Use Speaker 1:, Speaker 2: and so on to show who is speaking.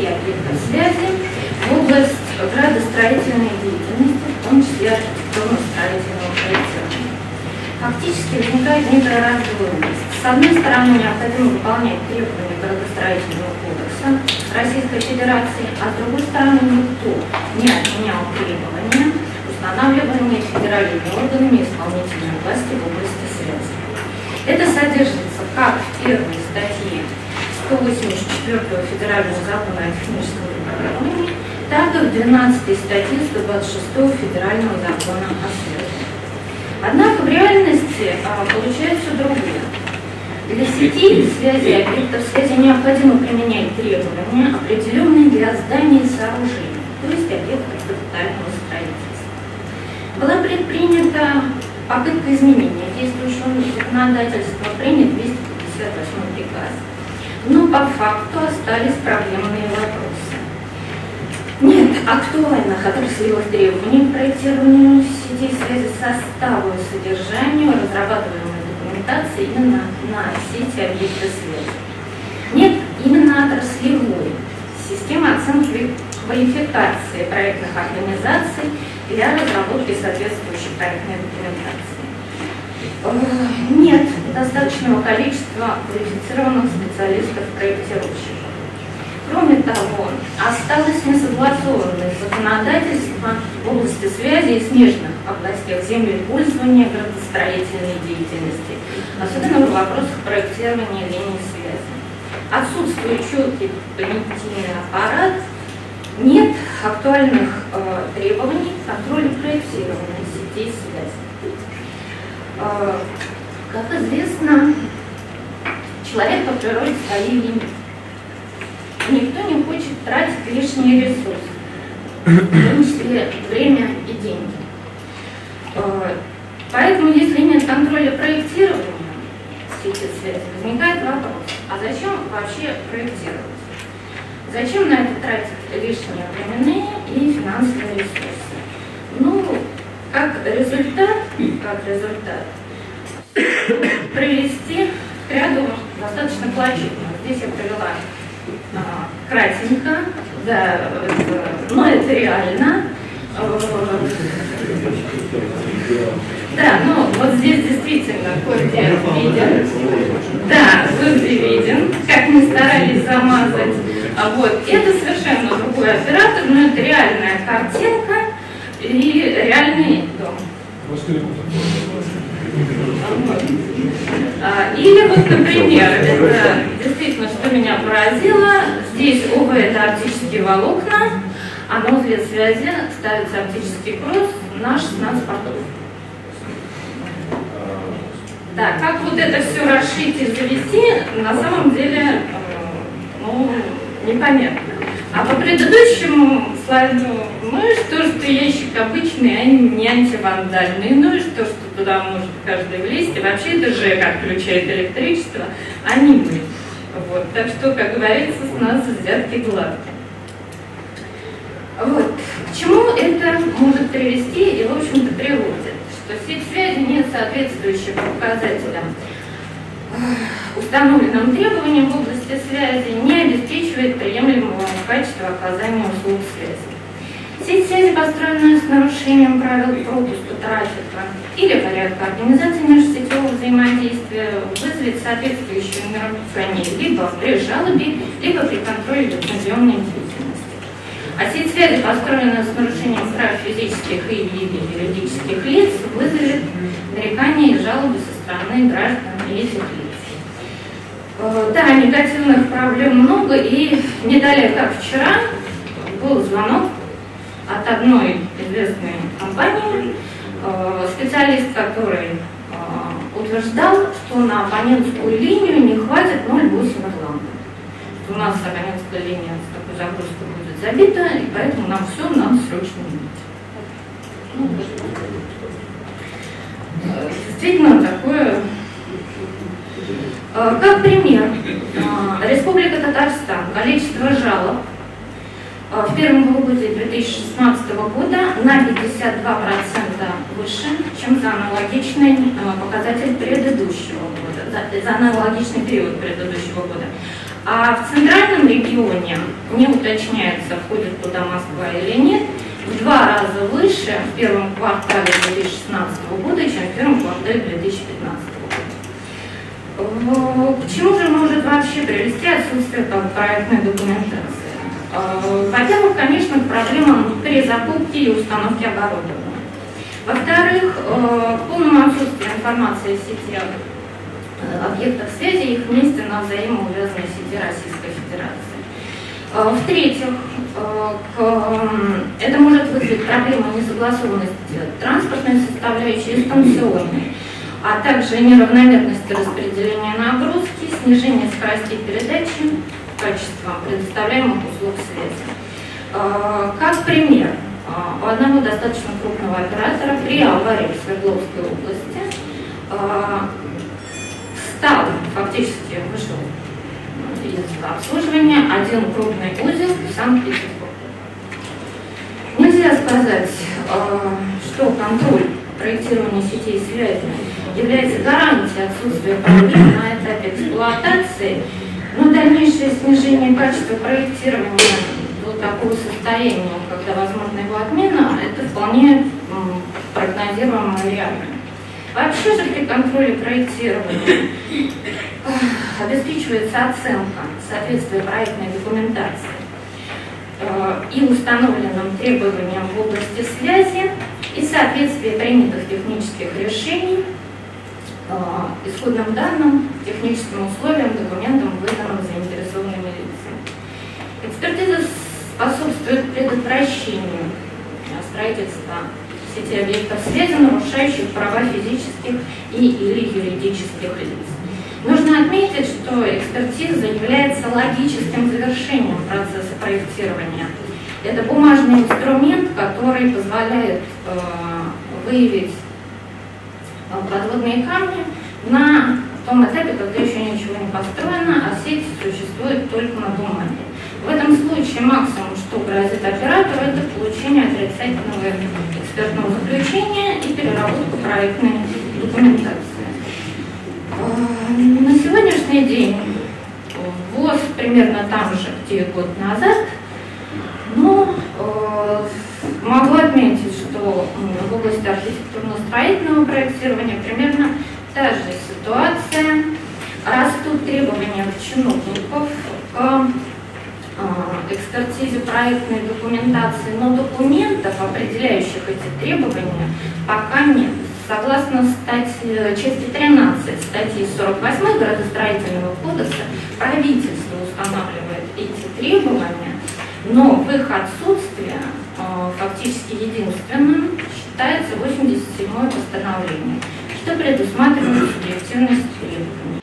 Speaker 1: статьи объектов связи в область градостроительной деятельности, в том числе архитектурно-строительного проектирования. Фактически возникает некая раздвоенность. С одной стороны, необходимо выполнять требования градостроительного кодекса Российской Федерации, а с другой стороны, никто не отменял требования устанавливания федеральными органами исполнительной власти в области связи. Это содержится как в первой статье 184 Федерального закона о техническом регулировании, так и в 12 статье 126 Федерального закона о связи. Однако в реальности а, получается другое. Для сети связи объектов связи необходимо применять требования, определенные для зданий и сооружений, то есть объектов капитального строительства. Была предпринята попытка изменения действующего законодательства, принят 258 приказ. Но по факту остались проблемные вопросы. Нет актуальных отраслевых требований к проектированию сетей связи, составу и содержанию разрабатываемой документации именно на сети объекта связи. Нет именно отраслевой системы оценки квалификации проектных организаций для разработки соответствующей проектной документации. Э, нет достаточного количества квалифицированных специалистов-проектировщиков. Кроме того, осталось несогласованное законодательство в области связи и смежных областях землепользования градостроительной деятельности, особенно в вопросах проектирования линий связи. Отсутствует четкий понятийный аппарат, нет актуальных э, требований к контролю проектирования сетей связи. Э, как известно, человек по природе своей лимит никто не хочет тратить лишние ресурсы, в том числе время и деньги. Э, поэтому, если нет контроля проектирования сети связи, возникает вопрос, а зачем вообще проектировать? Зачем на это тратить лишние временные и финансовые ресурсы? Ну, как результат, как результат, привести к ряду достаточно плачевных. Здесь я привела а, кратенько, да, но это реально. Да, ну вот здесь действительно кое-где виден. Да, кое-где виден, как мы старались замазать. А вот это совершенно другой оператор, но это реальная картинка и реальный дом. А, или вот, например, это действительно, что меня поразило, здесь ОВ это оптические волокна, а на узле связи ставится оптический кросс на 16 портов. Да, как вот это все расшить и завести, на самом деле, э, ну, непонятно. А по предыдущему слайду, ну и что, что ящик обычный, а не антивандальный, ну и что, что туда может каждый влезть, и вообще это ЖЭК отключает электричество, а не мы. Вот, так что, как говорится, с нас взятки гладкие. Вот. К чему это может привести и, в общем-то, приводит? Что сеть связи нет соответствующих показателям установленным требованиям в области связи не обеспечивает приемлемого качества оказания услуг связи. Сеть связи, построенная с нарушением правил пропуска трафика или порядка организации межсетевого взаимодействия, вызовет соответствующие нарушения либо при жалобе, либо при контроле лицензионной деятельности. А сеть связи, построенная с нарушением прав физических и юридических лиц, вызовет нарекания и жалобы со стороны граждан и этих лиц. Э, да, негативных проблем много, и не далее, как вчера, был звонок от одной известной компании, э, специалист, который э, утверждал, что на абонентскую линию не хватит 0,8 Ирланда. У нас абонентская линия с такой загрузкой будет забита, и поэтому нам все надо срочно менять. Ну, действительно, такое как пример, э, Республика Татарстан, количество жалоб э, в первом полугодии 2016 года на 52% выше, чем за аналогичный показатель предыдущего года, за, за аналогичный период предыдущего года. А в центральном регионе не уточняется, входит туда Москва или нет, в два раза выше в первом квартале 2016 года, чем в первом квартале 2015 года. К чему же может вообще привести отсутствие проектной документации? Э, во-первых, конечно, к проблемам перезакупки и установки оборудования. Во-вторых, э, полному отсутствию информации в сети э, объектов связи их вместе на взаимоувязанной сети Российской Федерации. В-третьих, это может вызвать проблему несогласованности транспортной составляющей и станционной, а также неравномерности распределения нагрузки, снижение скорости передачи, качеством предоставляемых услуг связи. А, как пример, а, у одного достаточно крупного оператора при аварии в Свердловской области встал, фактически вышел из обслуживания один крупный узел в Санкт-Петербурге. Нельзя сказать, а, что контроль проектирования сетей связи является гарантией отсутствия проблем на этапе эксплуатации но дальнейшее снижение качества проектирования до такого состояния, когда возможна его отмена, это вполне прогнозируемо реально. Вообще же при контроле проектирования обеспечивается оценка соответствия проектной документации э, и установленным требованиям в области связи и соответствие принятых технических решений исходным данным, техническим условиям, документам, выданным заинтересованными лицами. Экспертиза способствует предотвращению строительства сети объектов связи, нарушающих права физических и или юридических лиц. Нужно отметить, что экспертиза является логическим завершением процесса проектирования. Это бумажный инструмент, который позволяет э, выявить подводные камни на том этапе, когда еще ничего не построено, а сеть существует только на бумаге. В этом случае максимум, что грозит оператору, это получение отрицательного экспертного заключения и переработка проектной документации. А, на сегодняшний день ВОЗ примерно там же, где год назад, но э, могу отметить, что в области архитектурно-строительного проектирования примерно та же ситуация. Растут требования чиновников к а, экспертизе проектной документации, но документов, определяющих эти требования, пока нет. Согласно статье, части 13 статьи 48 градостроительного кодекса, правительство устанавливает эти требования, но в их отсутствие Э, фактически единственным считается 87-е постановление, что предусматривает субъективность требований.